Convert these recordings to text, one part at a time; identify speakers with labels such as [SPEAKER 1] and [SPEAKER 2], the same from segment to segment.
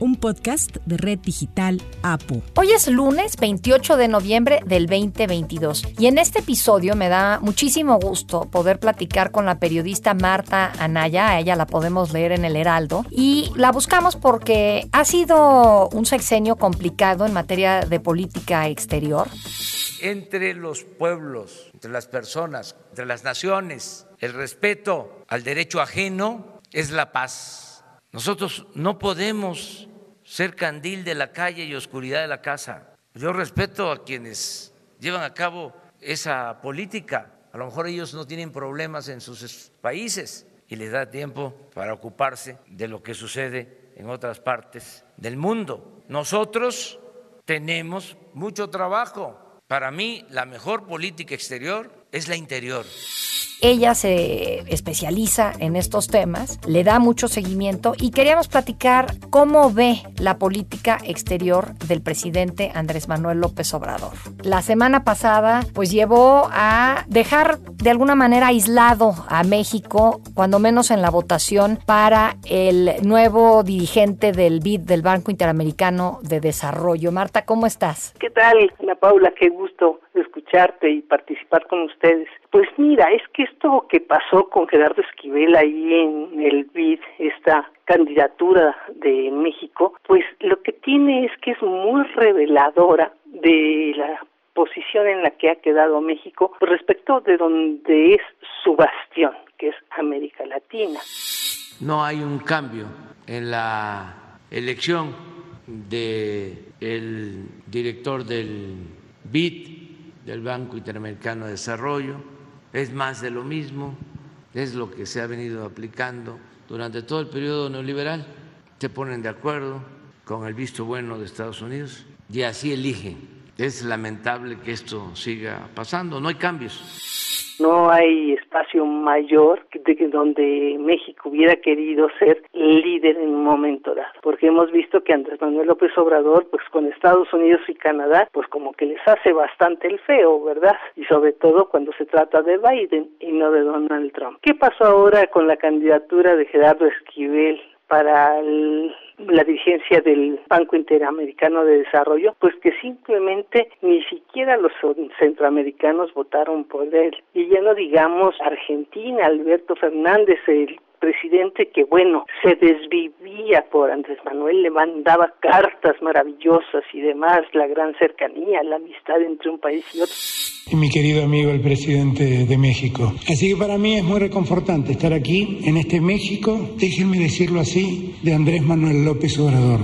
[SPEAKER 1] un podcast de Red Digital APO.
[SPEAKER 2] Hoy es lunes 28 de noviembre del 2022 y en este episodio me da muchísimo gusto poder platicar con la periodista Marta Anaya, a ella la podemos leer en el Heraldo, y la buscamos porque ha sido un sexenio complicado en materia de política exterior.
[SPEAKER 3] Entre los pueblos, entre las personas, entre las naciones, el respeto al derecho ajeno es la paz. Nosotros no podemos ser candil de la calle y oscuridad de la casa. Yo respeto a quienes llevan a cabo esa política. A lo mejor ellos no tienen problemas en sus países y les da tiempo para ocuparse de lo que sucede en otras partes del mundo. Nosotros tenemos mucho trabajo. Para mí, la mejor política exterior es la interior.
[SPEAKER 2] Ella se especializa en estos temas, le da mucho seguimiento y queríamos platicar cómo ve la política exterior del presidente Andrés Manuel López Obrador. La semana pasada pues llevó a dejar de alguna manera aislado a México, cuando menos en la votación para el nuevo dirigente del BID, del Banco Interamericano de Desarrollo. Marta, ¿cómo estás?
[SPEAKER 4] ¿Qué tal, Ana Paula? Qué gusto escucharte y participar con ustedes. Pues mira, es que esto que pasó con Gerardo Esquivel ahí en el BID, esta candidatura de México, pues lo que tiene es que es muy reveladora de la posición en la que ha quedado México respecto de donde es su bastión, que es América Latina.
[SPEAKER 3] No hay un cambio en la elección de el director del BID del Banco Interamericano de Desarrollo, es más de lo mismo, es lo que se ha venido aplicando durante todo el periodo neoliberal. Se ponen de acuerdo con el visto bueno de Estados Unidos y así eligen. Es lamentable que esto siga pasando, no hay cambios
[SPEAKER 4] no hay espacio mayor de donde México hubiera querido ser líder en un momento dado, porque hemos visto que Andrés Manuel López Obrador, pues con Estados Unidos y Canadá, pues como que les hace bastante el feo, ¿verdad? Y sobre todo cuando se trata de Biden y no de Donald Trump. ¿Qué pasó ahora con la candidatura de Gerardo Esquivel para la dirigencia del Banco Interamericano de Desarrollo, pues que simplemente ni siquiera los centroamericanos votaron por él. Y ya no digamos Argentina, Alberto Fernández, el presidente que, bueno, se desvivía por Andrés Manuel, le mandaba cartas maravillosas y demás, la gran cercanía, la amistad entre un país y otro.
[SPEAKER 5] Y mi querido amigo, el presidente de México. Así que para mí es muy reconfortante estar aquí, en este México, déjenme decirlo así, de Andrés Manuel López Obrador.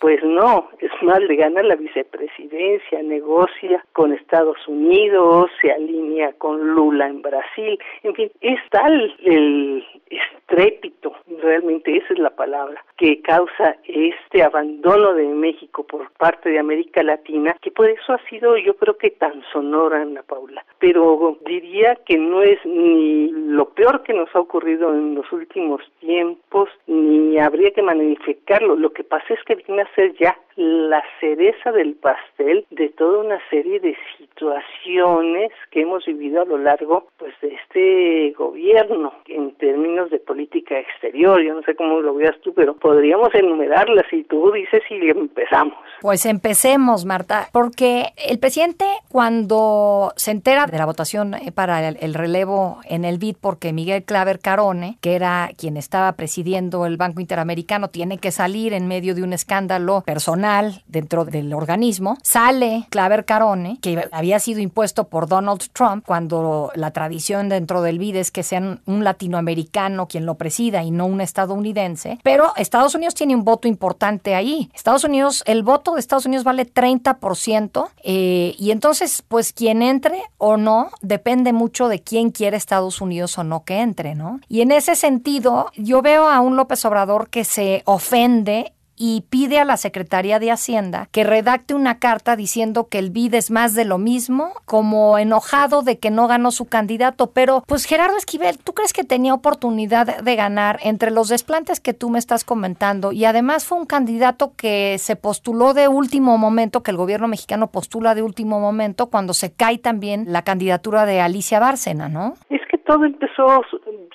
[SPEAKER 4] Pues no, más, le gana la vicepresidencia, negocia con Estados Unidos, se alinea con Lula en Brasil, en fin, es tal el estrépito, realmente esa es la palabra, que causa este abandono de México por parte de América Latina, que por eso ha sido yo creo que tan sonora, Ana Paula. Pero diría que no es ni lo peor que nos ha ocurrido en los últimos tiempos, ni habría que magnificarlo. Lo que pasa es que viene a ser ya la cereza del pastel de toda una serie de situaciones que hemos vivido a lo largo pues de este gobierno en términos de política exterior. Yo no sé cómo lo veas tú, pero podríamos enumerarlas y tú dices y empezamos.
[SPEAKER 2] Pues empecemos, Marta, porque el presidente cuando se entera de la votación eh, para el, relevo en el BID, porque Miguel Claver Carone, que era quien estaba presidiendo el Banco Interamericano, tiene que salir en medio de un escándalo personal dentro del organismo, sale Claver Carone, que había sido impuesto por Donald Trump cuando la tradición dentro del BID es que sean un latinoamericano quien lo presida y no un estadounidense, pero Estados Unidos tiene un voto importante ahí. Estados Unidos, el voto de Estados Unidos vale 30% eh, y entonces pues quien entre o no depende mucho de quién quiere Estados Unidos o no que entre, ¿no? Y en ese sentido yo veo a un López Obrador que se ofende y pide a la Secretaría de Hacienda que redacte una carta diciendo que el BID es más de lo mismo, como enojado de que no ganó su candidato. Pero, pues Gerardo Esquivel, ¿tú crees que tenía oportunidad de ganar entre los desplantes que tú me estás comentando? Y además fue un candidato que se postuló de último momento, que el gobierno mexicano postula de último momento, cuando se cae también la candidatura de Alicia Bárcena, ¿no?
[SPEAKER 4] Es que todo empezó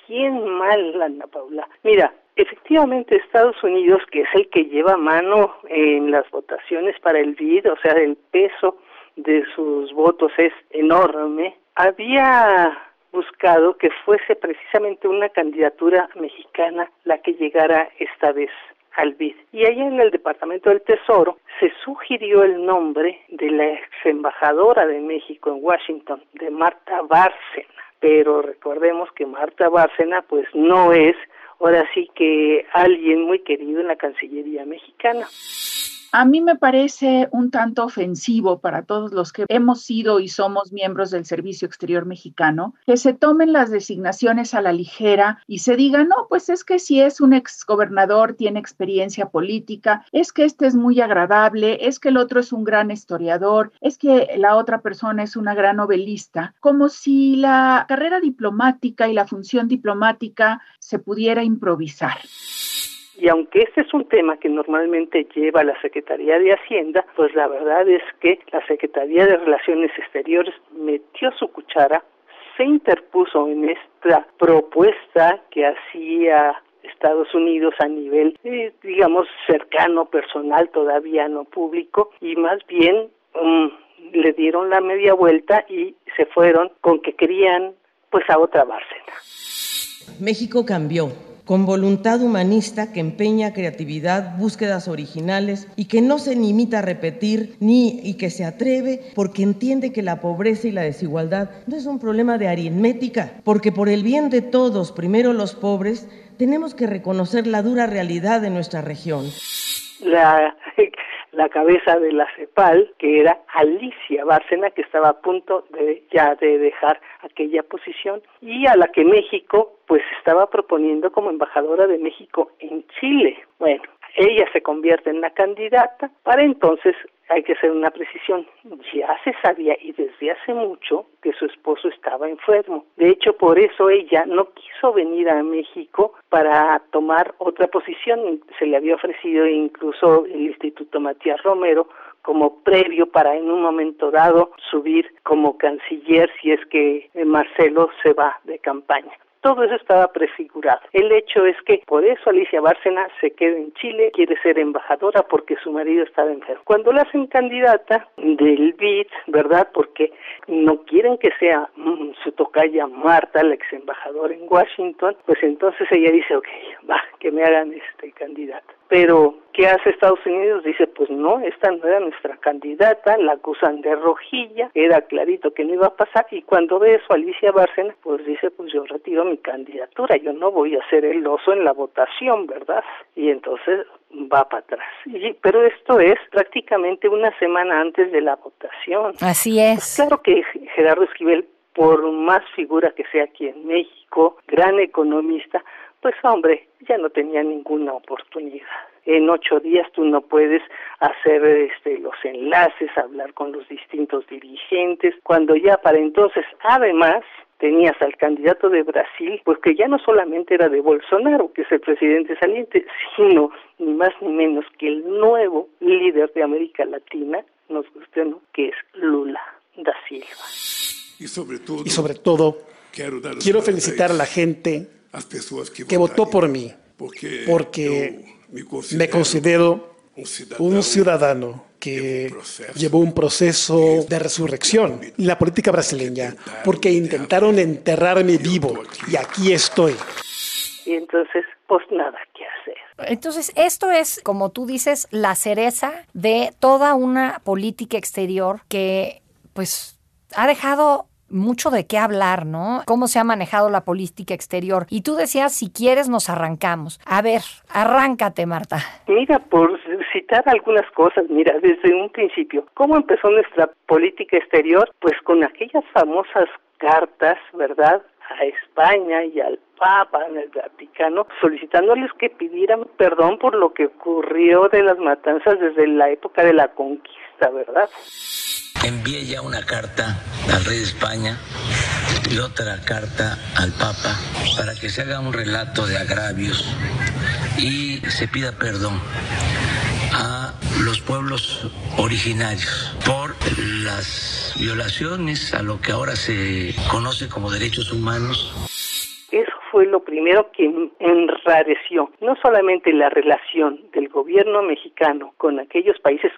[SPEAKER 4] bien mal, Ana Paula. Mira, Efectivamente, Estados Unidos, que es el que lleva mano en las votaciones para el BID, o sea, el peso de sus votos es enorme, había buscado que fuese precisamente una candidatura mexicana la que llegara esta vez al BID. Y ahí en el Departamento del Tesoro se sugirió el nombre de la ex embajadora de México en Washington, de Marta Bárcena. Pero recordemos que Marta Bárcena pues no es ahora sí que alguien muy querido en la Cancillería mexicana.
[SPEAKER 6] A mí me parece un tanto ofensivo para todos los que hemos sido y somos miembros del Servicio Exterior Mexicano que se tomen las designaciones a la ligera y se diga, no, pues es que si es un exgobernador, tiene experiencia política, es que este es muy agradable, es que el otro es un gran historiador, es que la otra persona es una gran novelista, como si la carrera diplomática y la función diplomática se pudiera improvisar.
[SPEAKER 4] Y aunque este es un tema que normalmente lleva la Secretaría de Hacienda, pues la verdad es que la Secretaría de Relaciones Exteriores metió su cuchara, se interpuso en esta propuesta que hacía Estados Unidos a nivel, eh, digamos, cercano, personal, todavía no público, y más bien um, le dieron la media vuelta y se fueron con que querían pues a otra Bárcena.
[SPEAKER 7] México cambió con voluntad humanista que empeña creatividad, búsquedas originales y que no se limita a repetir ni y que se atreve porque entiende que la pobreza y la desigualdad no es un problema de aritmética, porque por el bien de todos, primero los pobres, tenemos que reconocer la dura realidad de nuestra región.
[SPEAKER 4] La, la cabeza de la CEPAL, que era Alicia Bárcena, que estaba a punto de ya de dejar aquella posición, y a la que México pues estaba proponiendo como embajadora de México en Chile. Bueno, ella se convierte en la candidata, para entonces hay que hacer una precisión. Ya se sabía y desde hace mucho que su esposo estaba enfermo. De hecho, por eso ella no quiso venir a México para tomar otra posición. Se le había ofrecido incluso el Instituto Matías Romero como previo para en un momento dado subir como canciller si es que Marcelo se va de campaña. Todo eso estaba prefigurado. El hecho es que por eso Alicia Bárcena se queda en Chile, quiere ser embajadora porque su marido estaba enfermo. Cuando la hacen candidata del BID, ¿verdad? Porque no quieren que sea mm, su tocaya Marta, la ex embajadora en Washington, pues entonces ella dice, ok, va, que me hagan este candidata. Pero, ¿qué hace Estados Unidos? Dice, pues no, esta no era nuestra candidata, la acusan de rojilla, era clarito que no iba a pasar, y cuando ve eso Alicia Bárcena, pues dice, pues yo retiro mi candidatura, yo no voy a ser el oso en la votación, ¿verdad? Y entonces va para atrás. Y, pero esto es prácticamente una semana antes de la votación.
[SPEAKER 2] Así es.
[SPEAKER 4] Pues claro que Gerardo Esquivel, por más figura que sea aquí en México, gran economista, pues hombre, ya no tenía ninguna oportunidad. En ocho días tú no puedes hacer este, los enlaces, hablar con los distintos dirigentes, cuando ya para entonces, además, tenías al candidato de Brasil, pues que ya no solamente era de Bolsonaro, que es el presidente saliente, sino ni más ni menos que el nuevo líder de América Latina, nos guste no, que es Lula da Silva.
[SPEAKER 8] Y sobre todo, y sobre todo quiero felicitar a la gente que votó por mí, porque me considero un ciudadano que llevó un proceso de resurrección en la política brasileña, porque intentaron enterrarme vivo y aquí estoy.
[SPEAKER 4] Y entonces, pues nada que hacer.
[SPEAKER 2] Entonces, esto es, como tú dices, la cereza de toda una política exterior que, pues, ha dejado mucho de qué hablar, ¿no? Cómo se ha manejado la política exterior. Y tú decías, si quieres, nos arrancamos. A ver, arráncate, Marta.
[SPEAKER 4] Mira, por citar algunas cosas, mira, desde un principio, ¿cómo empezó nuestra política exterior? Pues con aquellas famosas cartas, ¿verdad? a España y al Papa en el Vaticano, solicitándoles que pidieran perdón por lo que ocurrió de las matanzas desde la época de la conquista, ¿verdad?
[SPEAKER 3] Envié ya una carta al rey de España y otra carta al Papa para que se haga un relato de agravios y se pida perdón a los pueblos originarios por las violaciones a lo que ahora se conoce como derechos humanos
[SPEAKER 4] fue lo primero que enrareció no solamente la relación del gobierno mexicano con aquellos países,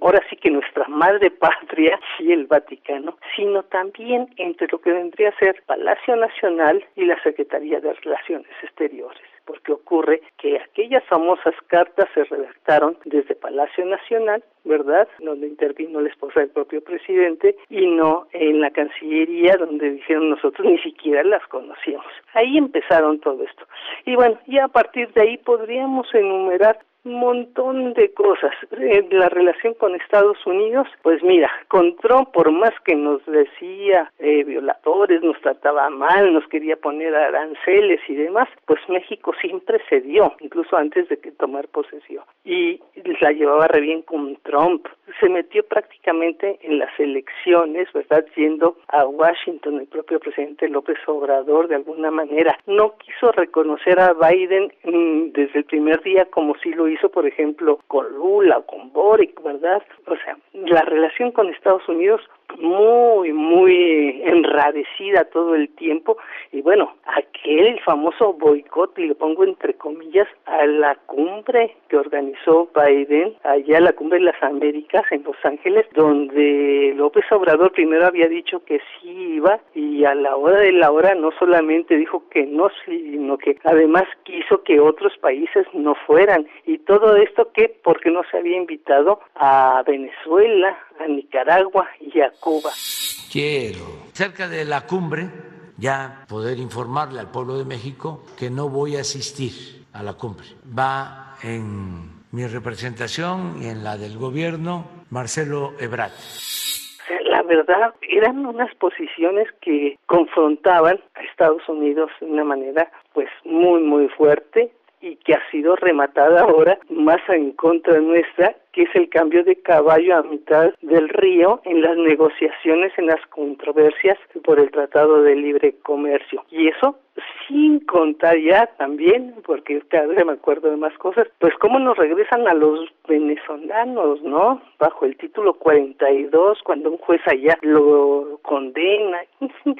[SPEAKER 4] ahora sí que nuestra madre patria y el Vaticano, sino también entre lo que vendría a ser Palacio Nacional y la Secretaría de Relaciones Exteriores porque ocurre que aquellas famosas cartas se redactaron desde Palacio Nacional, ¿verdad? Donde intervino la esposa del propio presidente y no en la Cancillería donde dijeron nosotros ni siquiera las conocíamos. Ahí empezaron todo esto. Y bueno, ya a partir de ahí podríamos enumerar montón de cosas. La relación con Estados Unidos, pues mira, con Trump, por más que nos decía eh, violadores, nos trataba mal, nos quería poner aranceles y demás, pues México siempre cedió, incluso antes de que tomar posesión. Y la llevaba re bien con Trump. Se metió prácticamente en las elecciones, ¿verdad? Yendo a Washington, el propio presidente López Obrador, de alguna manera. No quiso reconocer a Biden mm, desde el primer día como si lo hizo, por ejemplo, con Lula con Boric, ¿verdad? O sea, la relación con Estados Unidos muy enrarecida todo el tiempo. Y bueno, aquel famoso boicot, y lo pongo entre comillas, a la cumbre que organizó Biden, allá la cumbre de las Américas en Los Ángeles, donde López Obrador primero había dicho que sí iba y a la hora de la hora no solamente dijo que no, sino que además quiso que otros países no fueran. Y todo esto que porque no se había invitado a Venezuela, a Nicaragua y a Cuba.
[SPEAKER 3] Quiero, cerca de la cumbre, ya poder informarle al pueblo de México que no voy a asistir a la cumbre. Va en mi representación y en la del gobierno Marcelo Ebrard.
[SPEAKER 4] La verdad, eran unas posiciones que confrontaban a Estados Unidos de una manera pues muy muy fuerte y que ha sido rematada ahora más en contra nuestra, que es el cambio de caballo a mitad del río en las negociaciones, en las controversias por el Tratado de Libre Comercio. Y eso sin contar ya también, porque cada vez me acuerdo de más cosas, pues cómo nos regresan a los venezolanos, ¿no? Bajo el título 42, cuando un juez allá lo condena.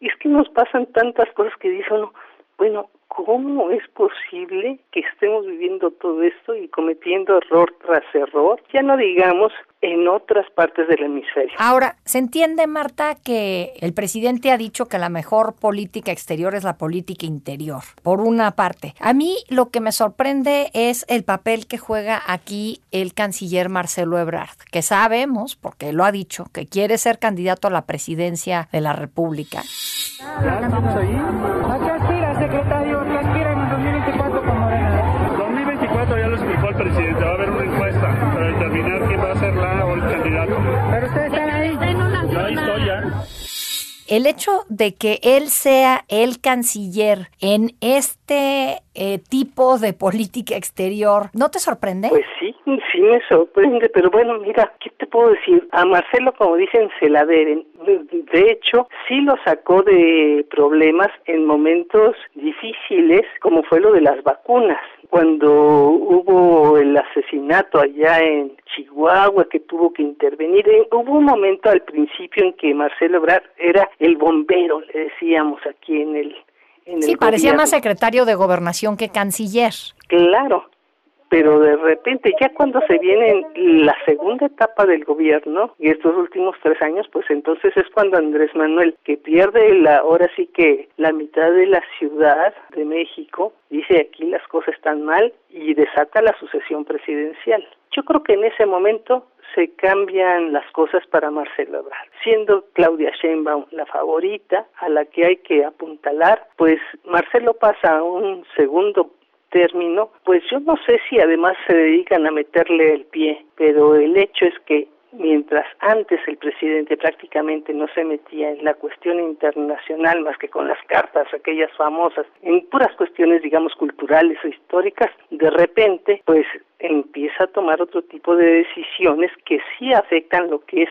[SPEAKER 4] Es que nos pasan tantas cosas que dicen uno, bueno, ¿cómo es posible que estemos viviendo todo esto y cometiendo error tras error? Ya no digamos en otras partes del hemisferio.
[SPEAKER 2] Ahora, ¿se entiende, Marta, que el presidente ha dicho que la mejor política exterior es la política interior? Por una parte. A mí lo que me sorprende es el papel que juega aquí el canciller Marcelo Ebrard, que sabemos, porque lo ha dicho, que quiere ser candidato a la presidencia de la República.
[SPEAKER 9] ¿Ya estamos ahí?
[SPEAKER 10] Candidato.
[SPEAKER 9] Pero ustedes están ahí.
[SPEAKER 10] Yo ahí estoy ya
[SPEAKER 2] el hecho de que él sea el canciller en este eh, tipo de política exterior, ¿no te sorprende?
[SPEAKER 4] Pues sí, sí me sorprende, pero bueno, mira, ¿qué te puedo decir? A Marcelo, como dicen, se la deben. De hecho, sí lo sacó de problemas en momentos difíciles, como fue lo de las vacunas cuando hubo el asesinato allá en Chihuahua que tuvo que intervenir. Eh, hubo un momento al principio en que Marcelo Ebrard era el bombero, le decíamos aquí en el... En
[SPEAKER 2] sí, parecía más secretario de gobernación que canciller.
[SPEAKER 4] Claro, pero de repente ya cuando se viene la segunda etapa del gobierno y estos últimos tres años, pues entonces es cuando Andrés Manuel, que pierde la, ahora sí que la mitad de la ciudad de México, dice aquí las cosas están mal y desata la sucesión presidencial. Yo creo que en ese momento se cambian las cosas para Marcelo Ebrard. Siendo Claudia Sheinbaum la favorita a la que hay que apuntalar, pues Marcelo pasa a un segundo término, pues yo no sé si además se dedican a meterle el pie, pero el hecho es que mientras antes el presidente prácticamente no se metía en la cuestión internacional más que con las cartas, aquellas famosas, en puras cuestiones, digamos, culturales o históricas, de repente, pues empieza a tomar otro tipo de decisiones que sí afectan lo que es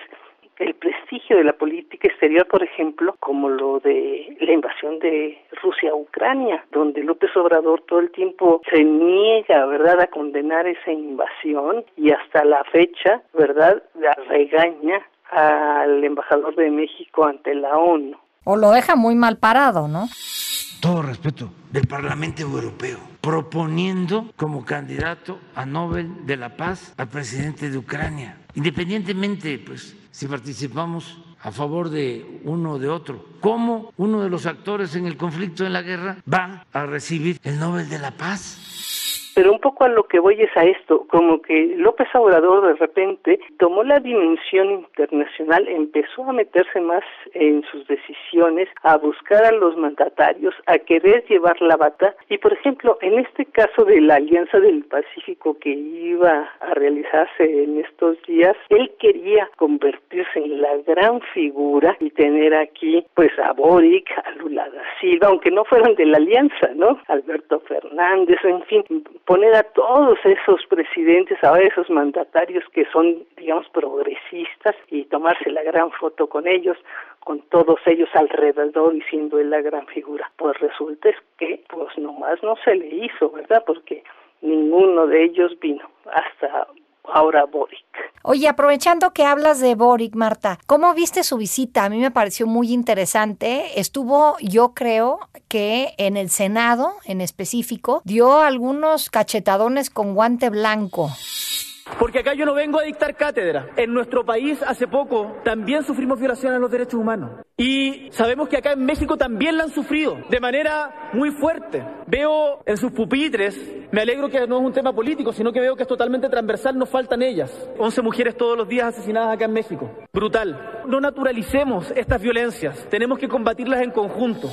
[SPEAKER 4] el prestigio de la política exterior, por ejemplo, como lo de la invasión de Rusia a Ucrania, donde López Obrador todo el tiempo se niega, ¿verdad?, a condenar esa invasión y hasta la fecha, ¿verdad?, la regaña al embajador de México ante la ONU.
[SPEAKER 2] O lo deja muy mal parado, ¿no?
[SPEAKER 3] Todo respeto del Parlamento Europeo, proponiendo como candidato a Nobel de la Paz al presidente de Ucrania, independientemente, pues, si participamos a favor de uno o de otro. ¿Cómo uno de los actores en el conflicto, en la guerra, va a recibir el Nobel de la Paz?
[SPEAKER 4] Pero un poco a lo que voy es a esto, como que López Obrador de repente tomó la dimensión internacional, empezó a meterse más en sus decisiones, a buscar a los mandatarios, a querer llevar la bata. Y por ejemplo, en este caso de la Alianza del Pacífico que iba a realizarse en estos días, él quería convertirse en la gran figura y tener aquí pues a Boric, a Lula da Silva, aunque no fueran de la alianza, ¿no? Alberto Fernández, en fin, poner a todos esos presidentes, a esos mandatarios que son, digamos, progresistas y tomarse la gran foto con ellos, con todos ellos alrededor y siendo él la gran figura. Pues resulta que, pues nomás no se le hizo, ¿verdad? Porque ninguno de ellos vino hasta ahora Boric.
[SPEAKER 2] Oye, aprovechando que hablas de Boric, Marta, ¿cómo viste su visita? A mí me pareció muy interesante. Estuvo, yo creo, que en el Senado, en específico, dio algunos cachetadones con guante blanco.
[SPEAKER 11] Porque acá yo no vengo a dictar cátedra. En nuestro país hace poco también sufrimos violaciones a los derechos humanos. Y sabemos que acá en México también la han sufrido de manera muy fuerte. Veo en sus pupitres, me alegro que no es un tema político, sino que veo que es totalmente transversal, nos faltan ellas. 11 mujeres todos los días asesinadas acá en México. Brutal. No naturalicemos estas violencias, tenemos que combatirlas en conjunto.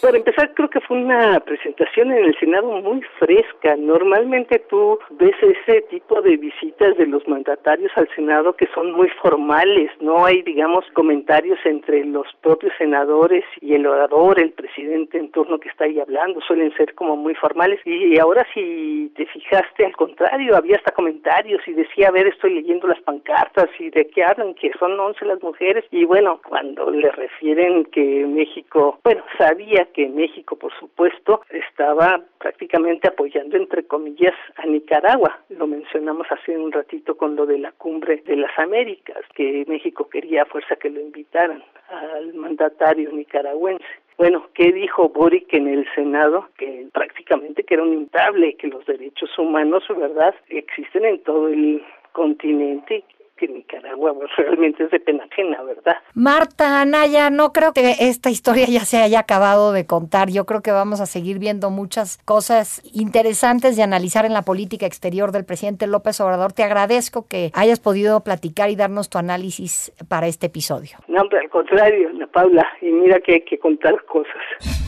[SPEAKER 4] Para empezar, creo que fue una presentación en el Senado muy fresca. Normalmente tú ves ese tipo de visitas de los mandatarios al Senado que son muy formales. No hay, digamos, comentarios entre los propios senadores y el orador, el presidente en turno que está ahí hablando. Suelen ser como muy formales. Y ahora, si te fijaste, al contrario, había hasta comentarios y decía, a ver, estoy leyendo las pancartas y de qué hablan, que son 11 las mujeres. Y bueno, cuando le refieren que México, bueno, sabía que México, por supuesto, estaba prácticamente apoyando, entre comillas, a Nicaragua. Lo mencionamos hace un ratito con lo de la cumbre de las Américas, que México quería a fuerza que lo invitaran al mandatario nicaragüense. Bueno, ¿qué dijo Boric en el Senado? Que prácticamente que era un intable, que los derechos humanos, ¿verdad?, existen en todo el continente que Nicaragua pues, realmente es de pena ajena, ¿verdad?
[SPEAKER 2] Marta, Anaya, no creo que esta historia ya se haya acabado de contar. Yo creo que vamos a seguir viendo muchas cosas interesantes de analizar en la política exterior del presidente López Obrador. Te agradezco que hayas podido platicar y darnos tu análisis para este episodio.
[SPEAKER 4] No, pero al contrario, Ana Paula, y mira que hay que contar cosas.